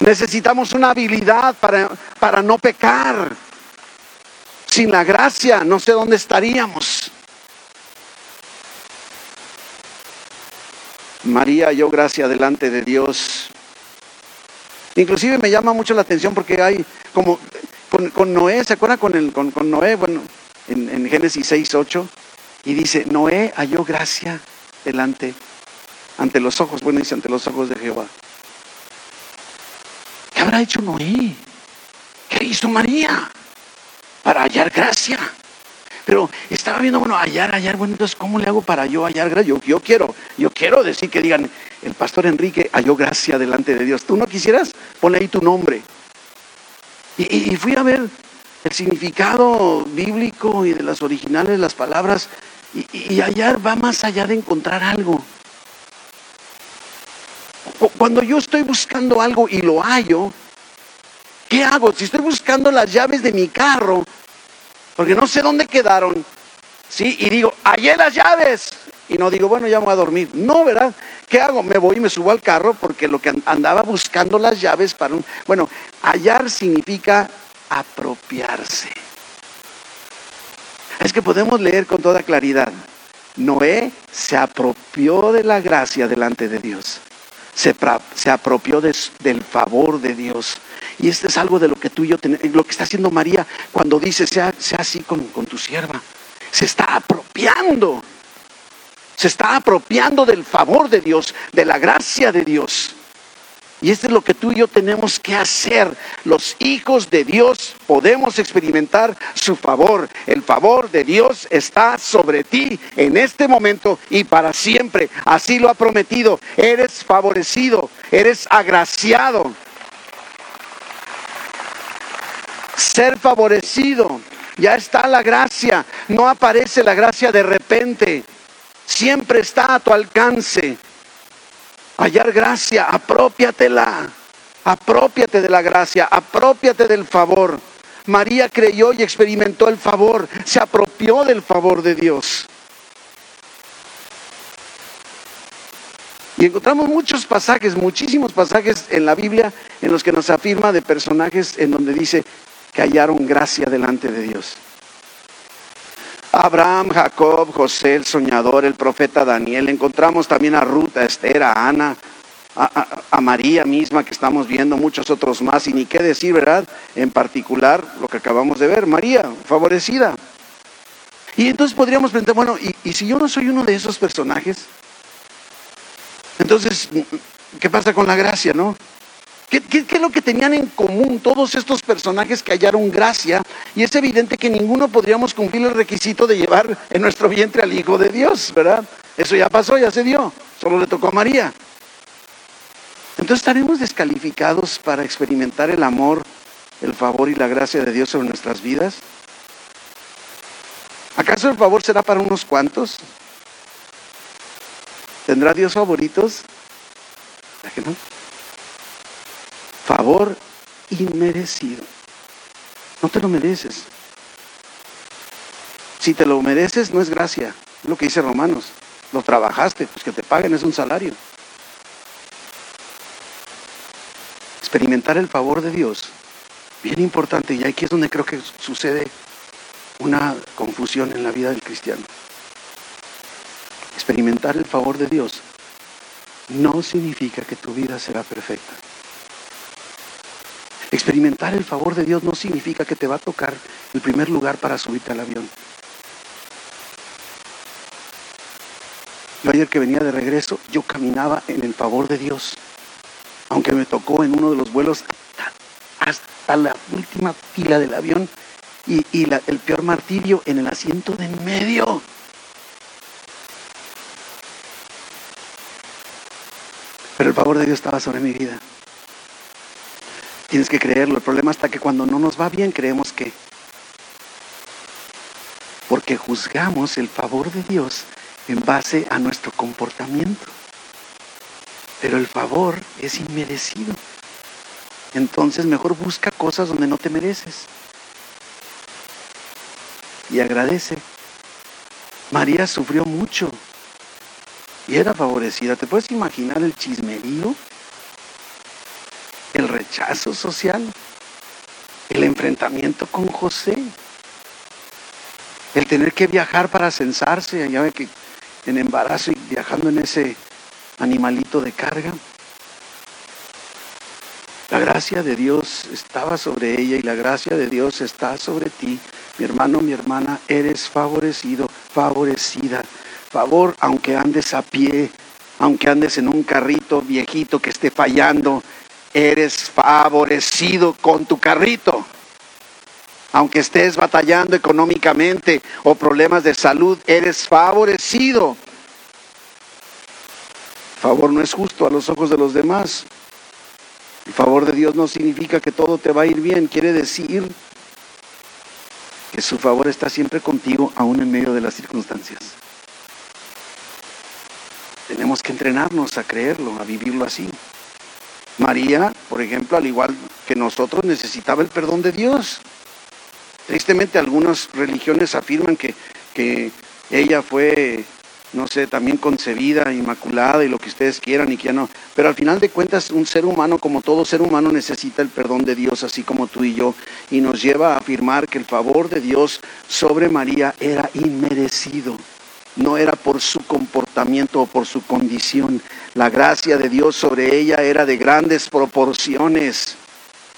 Necesitamos una habilidad para, para no pecar. Sin la gracia no sé dónde estaríamos. María halló gracia delante de Dios. Inclusive me llama mucho la atención porque hay como con, Noé, ¿se acuerdan con, el, con, Noé? Bueno, en, Génesis 6, 8, y dice, Noé halló gracia delante, ante los ojos, bueno, dice ante los ojos de Jehová. ¿Qué habrá hecho Noé? ¿Qué hizo María para hallar gracia? Pero estaba viendo, bueno, hallar, hallar, bueno, entonces, ¿cómo le hago para yo hallar gracia? Yo, quiero, yo quiero decir que digan, el pastor Enrique halló gracia delante de Dios. ¿Tú no quisieras? Ponle ahí tu nombre. y fui a ver el significado bíblico y de las originales las palabras y, hallar va más allá de encontrar algo. Cuando yo estoy buscando algo y lo hallo, ¿qué hago? Si estoy buscando las llaves de mi carro, porque no sé dónde quedaron, ¿sí? Y digo, hallé las llaves. Y no digo, bueno, ya me voy a dormir. No, ¿verdad? ¿Qué hago? Me voy y me subo al carro porque lo que andaba buscando las llaves para un... Bueno, hallar significa apropiarse. Es que podemos leer con toda claridad. Noé se apropió de la gracia delante de Dios. Se, se apropió del favor de Dios. Y este es algo de lo que tú y yo tenemos, lo que está haciendo María cuando dice, sea, sea así con tu sierva. Se está apropiando. Se está apropiando del favor de Dios, de la gracia de Dios. Y esto es lo que tú y yo tenemos que hacer. Los hijos de Dios podemos experimentar su favor. El favor de Dios está sobre ti en este momento y para siempre. Así lo ha prometido. Eres favorecido, eres agraciado. Ser favorecido. Ya está la gracia. No aparece la gracia de repente. Siempre está a tu alcance hallar gracia, apropiatela, apropiate de la gracia, apropiate del favor. María creyó y experimentó el favor, se apropió del favor de Dios. Y encontramos muchos pasajes, muchísimos pasajes en la Biblia en los que nos afirma de personajes en donde dice que hallaron gracia delante de Dios. Abraham, Jacob, José, el soñador, el profeta Daniel. Encontramos también a Ruth, a Esther, a Ana, a, María misma que estamos viendo, muchos otros más. Y ni qué decir, ¿verdad? En particular lo que acabamos de ver, María, favorecida. Y entonces podríamos pensar, bueno, ¿y, si yo no soy uno de esos personajes? Entonces, ¿qué pasa con la gracia, no? ¿Qué, es lo que tenían en común todos estos personajes que hallaron gracia? Y es evidente que ninguno podríamos cumplir el requisito de llevar en nuestro vientre al Hijo de Dios, ¿verdad? Eso ya pasó, ya se dio, solo le tocó a María. Entonces estaremos descalificados para experimentar el amor, el favor y la gracia de Dios sobre nuestras vidas. ¿Acaso el favor será para unos cuantos? ¿Tendrá Dios favoritos? que no? Favor inmerecido. No te lo mereces. Si te lo mereces, no es gracia, es lo que dice Romanos. Lo trabajaste, pues que te paguen es un salario. Experimentar el favor de Dios, bien importante, y aquí es donde creo que sucede una confusión en la vida del cristiano. Experimentar el favor de Dios no significa que tu vida será perfecta. Experimentar el favor de Dios no significa que te va a tocar el primer lugar para subirte al avión. Yo ayer que venía de regreso, yo caminaba en el favor de Dios. Aunque me tocó en uno de los vuelos hasta, la última fila del avión y, el peor martirio en el asiento de en medio. Pero el favor de Dios estaba sobre mi vida. Tienes que creerlo. El problema está que cuando no nos va bien creemos que... Porque juzgamos el favor de Dios en base a nuestro comportamiento. Pero el favor es inmerecido. Entonces mejor busca cosas donde no te mereces. Y agradece. María sufrió mucho y era favorecida. ¿Te puedes imaginar el chismerío? Rechazo social, el enfrentamiento con José, el tener que viajar para censarse, ya ve que en embarazo y viajando en ese animalito de carga. La gracia de Dios estaba sobre ella y la gracia de Dios está sobre ti. Mi hermano, mi hermana, eres favorecido, favorecida. Favor, aunque andes a pie, aunque andes en un carrito viejito que esté fallando, eres favorecido con tu carrito. Aunque estés batallando económicamente o problemas de salud, eres favorecido. Favor no es justo a los ojos de los demás. El favor de Dios no significa que todo te va a ir bien, quiere decir que su favor está siempre contigo, aún en medio de las circunstancias. Tenemos que entrenarnos a creerlo, a vivirlo así. María, por ejemplo, al igual que nosotros, necesitaba el perdón de Dios. Tristemente algunas religiones afirman que, que ella fue no sé, también concebida, inmaculada y lo que ustedes quieran y que ya no. Pero al final de cuentas, un ser humano, como todo ser humano, necesita el perdón de Dios, así como tú y yo, y nos lleva a afirmar que el favor de Dios sobre María era inmerecido. No era por su comportamiento o por su condición. La gracia de Dios sobre ella era de grandes proporciones.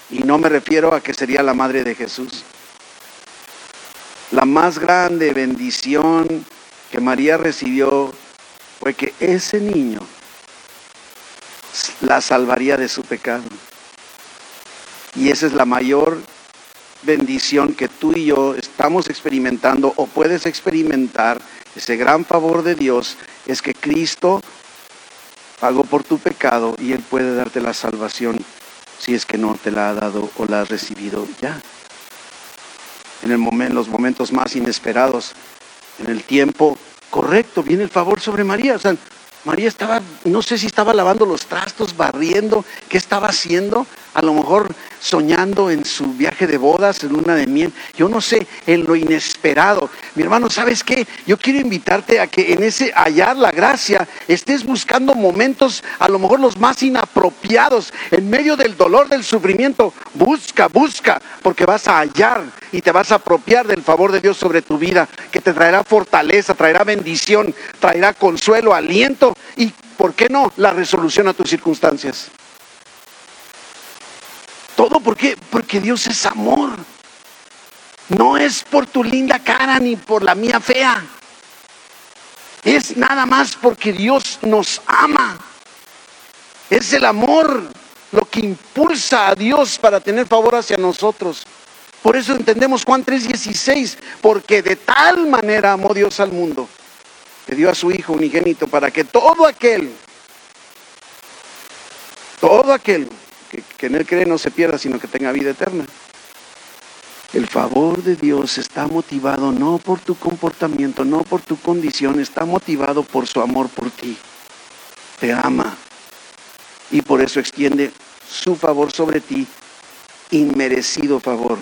Y no me refiero a que sería la madre de Jesús. La más grande bendición que María recibió fue que ese niño la salvaría de su pecado. Y esa es la mayor bendición que tú y yo estamos experimentando o puedes experimentar. Ese gran favor de Dios es que Cristo pagó por tu pecado y Él puede darte la salvación si es que no te la ha dado o la has recibido ya. En el momento, los momentos más inesperados, en el tiempo correcto, viene el favor sobre María. O sea, María estaba, no sé si estaba lavando los trastos, barriendo, qué estaba haciendo, a lo mejor soñando en su viaje de bodas, en luna de miel, yo no sé, en lo inesperado. Mi hermano, ¿sabes qué? Yo quiero invitarte a que en ese hallar la gracia estés buscando momentos, a lo mejor los más inapropiados, en medio del dolor, del sufrimiento. Busca, busca, porque vas a hallar y te vas a apropiar del favor de Dios sobre tu vida, que te traerá fortaleza, traerá bendición, traerá consuelo, aliento y, ¿por qué no?, la resolución a tus circunstancias. Todo porque, porque Dios es amor. No es por tu linda cara ni por la mía fea. Es nada más porque Dios nos ama. Es el amor lo que impulsa a Dios para tener favor hacia nosotros. Por eso entendemos Juan 3:16, porque de tal manera amó Dios al mundo, que dio a su Hijo unigénito para que todo aquel, todo aquel que, en Él cree no se pierda, sino que tenga vida eterna. El favor de Dios está motivado no por tu comportamiento, no por tu condición, está motivado por su amor por ti. Te ama. Y por eso extiende su favor sobre ti, inmerecido favor.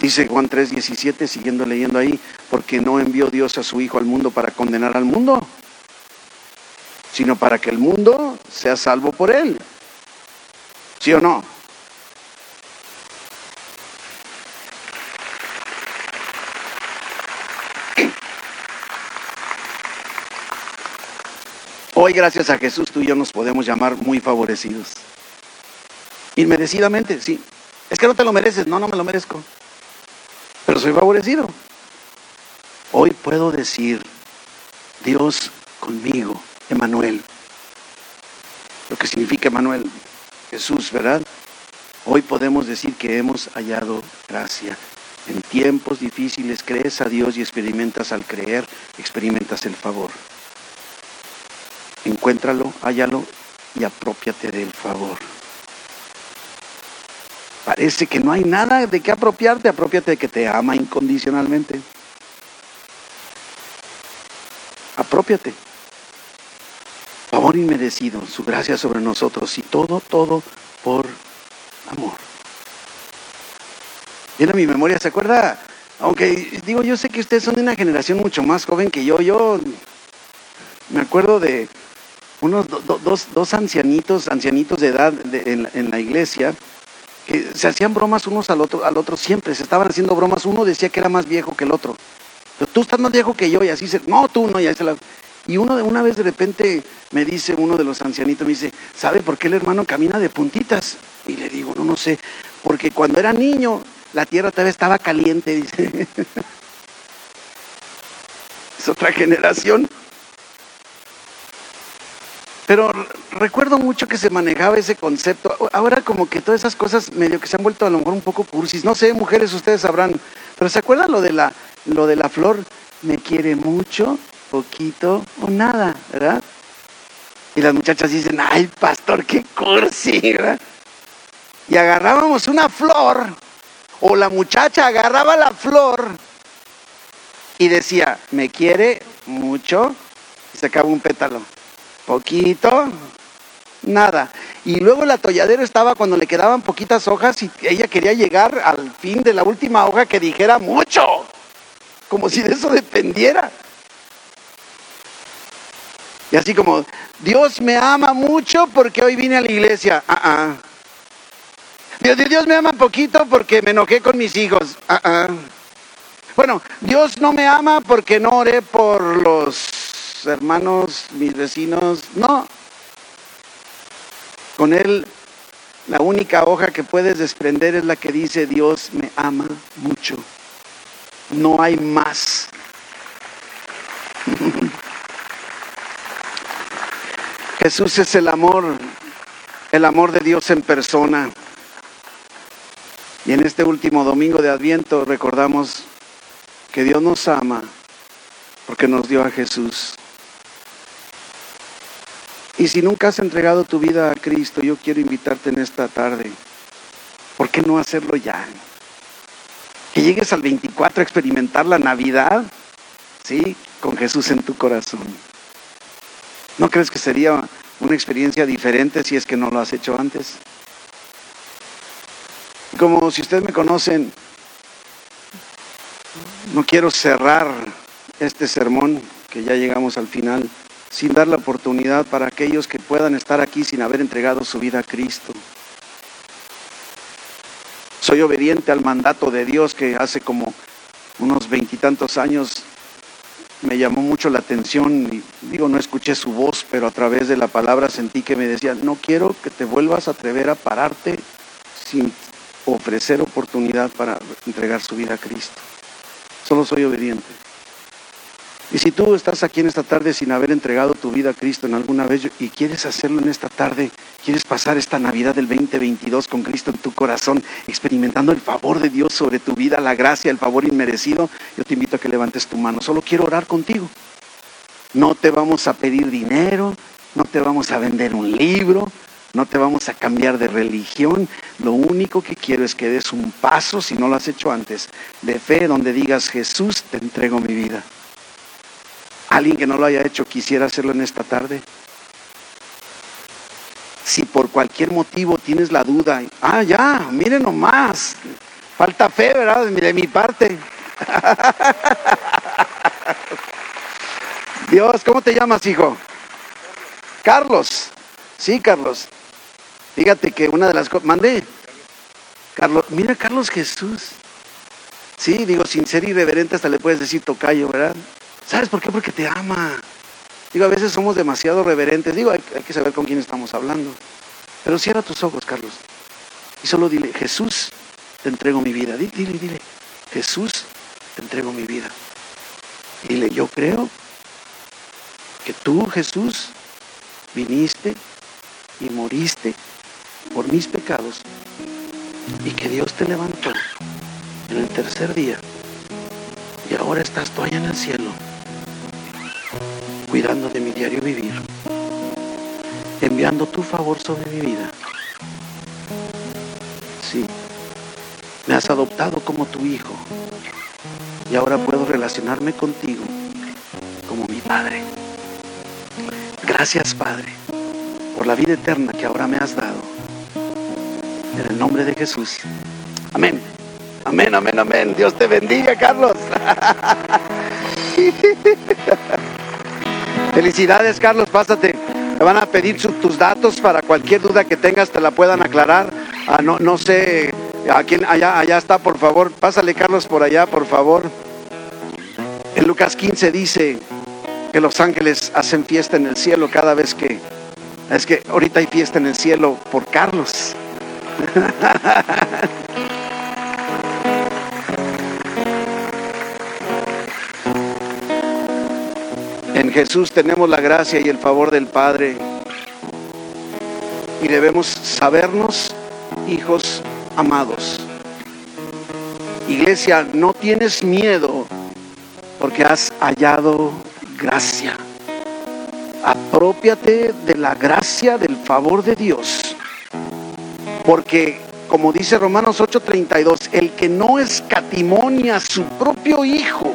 Dice Juan 3:17, siguiendo leyendo ahí, porque no envió Dios a su Hijo al mundo para condenar al mundo, sino para que el mundo sea salvo por él. ¿Sí o no? Hoy, gracias a Jesús, tú y yo nos podemos llamar muy favorecidos. Inmerecidamente, sí. Es que no te lo mereces, no, no me lo merezco. Pero soy favorecido. Hoy puedo decir, Dios conmigo, Emanuel. Lo que significa Emanuel, Jesús, ¿verdad? Hoy podemos decir que hemos hallado gracia. En tiempos difíciles crees a Dios y experimentas al creer, experimentas el favor. Encuéntralo, hállalo y apropiate del favor. Parece que no hay nada de qué apropiarte, apropiate de que te ama incondicionalmente. Apropiate. Favor inmerecido, su gracia sobre nosotros y todo, todo por amor. Viene a mi memoria, ¿se acuerda? Aunque digo, yo sé que ustedes son de una generación mucho más joven que yo. Yo me acuerdo de unos dos, ancianitos, ancianitos de edad en, la iglesia, que se hacían bromas unos al otro, al otro siempre, se estaban haciendo bromas, uno decía que era más viejo que el otro. Pero tú estás más viejo que yo, y así se, no, tú no, y se la... Y uno de una vez de repente me dice uno de los ancianitos, me dice, ¿sabe por qué el hermano camina de puntitas? Y le digo, no, no sé, porque cuando era niño la tierra todavía estaba caliente, dice. es otra generación. Pero recuerdo mucho que se manejaba ese concepto. Ahora como que todas esas cosas medio que se han vuelto a lo mejor un poco cursis. No sé, mujeres, ustedes sabrán. Pero ¿se acuerdan lo de la, lo de la flor? Me quiere mucho, poquito o nada, ¿verdad? Y las muchachas dicen, ay, pastor, qué cursi, ¿verdad? Y agarrábamos una flor, o la muchacha agarraba la flor y decía, me quiere mucho, y sacaba un pétalo poquito, nada. Y luego el atolladero estaba cuando le quedaban poquitas hojas y ella quería llegar al fin de la última hoja que dijera mucho, como si de eso dependiera. Y así como, Dios me ama mucho porque hoy vine a la iglesia. Ah, Dios, Dios me ama poquito porque me enojé con mis hijos. Ah, bueno, Dios no me ama porque no oré por los hermanos, mis vecinos, no. Con él la única hoja que puedes desprender es la que dice Dios me ama mucho. No hay más. Jesús es el amor, el amor de Dios en persona. Y en este último domingo de Adviento recordamos que Dios nos ama porque nos dio a Jesús. Y si nunca has entregado tu vida a Cristo, yo quiero invitarte en esta tarde. ¿Por qué no hacerlo ya? Que llegues al 24 a experimentar la Navidad, ¿sí? Con Jesús en tu corazón. ¿No crees que sería una experiencia diferente si es que no lo has hecho antes? Como si ustedes me conocen, no quiero cerrar este sermón, que ya llegamos al final sin dar la oportunidad para aquellos que puedan estar aquí sin haber entregado su vida a Cristo. Soy obediente al mandato de Dios que hace como unos veintitantos años me llamó mucho la atención y digo, no escuché su voz, pero a través de la palabra sentí que me decía, no quiero que te vuelvas a atrever a pararte sin ofrecer oportunidad para entregar su vida a Cristo. Solo soy obediente. Y si tú estás aquí en esta tarde sin haber entregado tu vida a Cristo en alguna vez y quieres hacerlo en esta tarde, quieres pasar esta Navidad del 2022 con Cristo en tu corazón, experimentando el favor de Dios sobre tu vida, la gracia, el favor inmerecido, yo te invito a que levantes tu mano. Solo quiero orar contigo. No te vamos a pedir dinero, no te vamos a vender un libro, no te vamos a cambiar de religión. Lo único que quiero es que des un paso, si no lo has hecho antes, de fe donde digas, Jesús, te entrego mi vida. Alguien que no lo haya hecho quisiera hacerlo en esta tarde. Si por cualquier motivo tienes la duda, ah, ya, miren nomás, Falta fe, ¿verdad? De mi parte. Dios, ¿cómo te llamas, hijo? Carlos. Sí, Carlos. Fíjate que una de las cosas... Mandé. Carlos, mira Carlos Jesús. Sí, digo, sin ser irreverente hasta le puedes decir tocayo, ¿verdad? ¿Sabes por qué? Porque te ama. Digo, a veces somos demasiado reverentes. Digo, hay, que saber con quién estamos hablando. Pero cierra tus ojos, Carlos. Y solo dile, Jesús, te entrego mi vida. Dile, dile, dile. Jesús, te entrego mi vida. Dile, yo creo que tú, Jesús, viniste y moriste por mis pecados y que Dios te levantó en el tercer día y ahora estás tú allá en el cielo cuidando de mi diario vivir, enviando tu favor sobre mi vida. Sí, me has adoptado como tu hijo y ahora puedo relacionarme contigo como mi Padre. Gracias, Padre, por la vida eterna que ahora me has dado. En el nombre de Jesús. Amén. Amén, amén, amén. Dios te bendiga, Carlos. Felicidades, Carlos, pásate. Me van a pedir tus datos para cualquier duda que tengas, te la puedan aclarar. Ah, no, no sé, a quién, allá, allá está, por favor. Pásale, Carlos, por allá, por favor. En Lucas 15 dice que los ángeles hacen fiesta en el cielo cada vez que... Es que ahorita hay fiesta en el cielo por Carlos. Jesús tenemos la gracia y el favor del Padre. Y debemos sabernos hijos amados. Iglesia, no tienes miedo porque has hallado gracia. Apropiate de la gracia del favor de Dios. Porque, como dice Romanos 8:32, el que no escatimonia a su propio Hijo,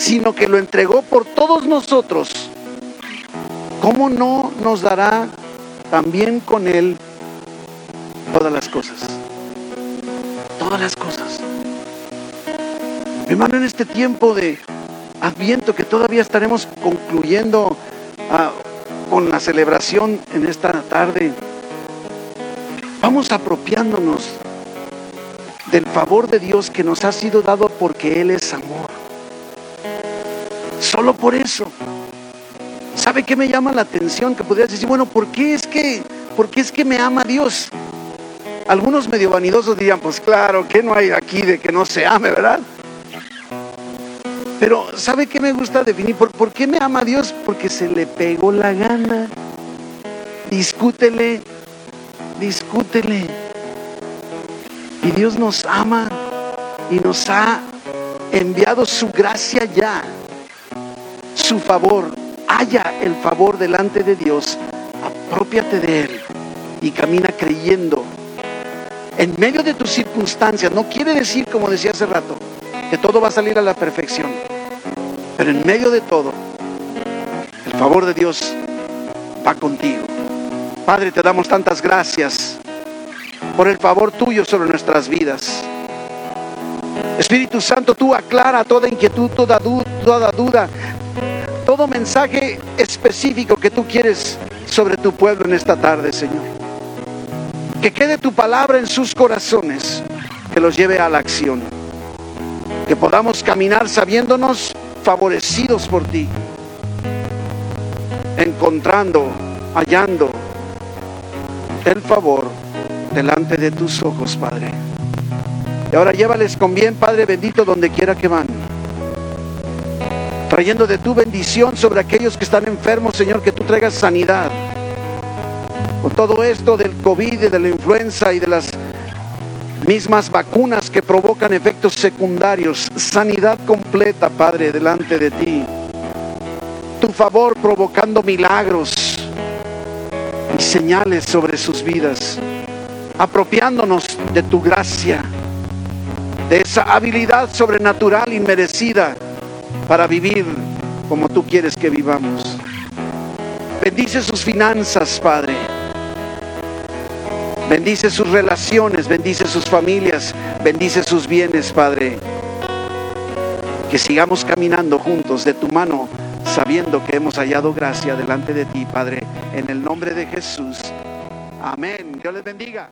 sino que lo entregó por todos nosotros, ¿cómo no nos dará también con Él todas las cosas? Todas las cosas. Mi hermano, en este tiempo de adviento que todavía estaremos concluyendo ah, con la celebración en esta tarde, vamos apropiándonos del favor de Dios que nos ha sido dado porque Él es amor. Solo por eso. ¿Sabe qué me llama la atención? Que podrías decir, bueno, ¿por qué es que, por qué es que me ama Dios? Algunos medio vanidosos dirían, pues claro, que no hay aquí de que no se ame, ¿verdad? Pero ¿sabe qué me gusta definir? ¿Por, ¿Por, qué me ama Dios? Porque se le pegó la gana. Discútele, discútele. Y Dios nos ama y nos ha enviado su gracia ya su favor, haya el favor delante de Dios, apropiate de Él y camina creyendo. En medio de tus circunstancias, no quiere decir, como decía hace rato, que todo va a salir a la perfección, pero en medio de todo, el favor de Dios va contigo. Padre, te damos tantas gracias por el favor tuyo sobre nuestras vidas. Espíritu Santo, tú aclara toda inquietud, toda, duda, toda duda, todo mensaje específico que tú quieres sobre tu pueblo en esta tarde, Señor. Que quede tu palabra en sus corazones, que los lleve a la acción. Que podamos caminar sabiéndonos favorecidos por ti, encontrando, hallando el favor delante de tus ojos, Padre. Y ahora llévales con bien, Padre bendito, donde quiera que van trayendo de tu bendición sobre aquellos que están enfermos, Señor, que tú traigas sanidad. Con todo esto del COVID, de la influenza y de las mismas vacunas que provocan efectos secundarios, sanidad completa, Padre, delante de ti. Tu favor provocando milagros y señales sobre sus vidas, apropiándonos de tu gracia, de esa habilidad sobrenatural y merecida para vivir como tú quieres que vivamos. Bendice sus finanzas, Padre. Bendice sus relaciones, bendice sus familias, bendice sus bienes, Padre. Que sigamos caminando juntos de tu mano, sabiendo que hemos hallado gracia delante de ti, Padre, en el nombre de Jesús. Amén. Dios les bendiga.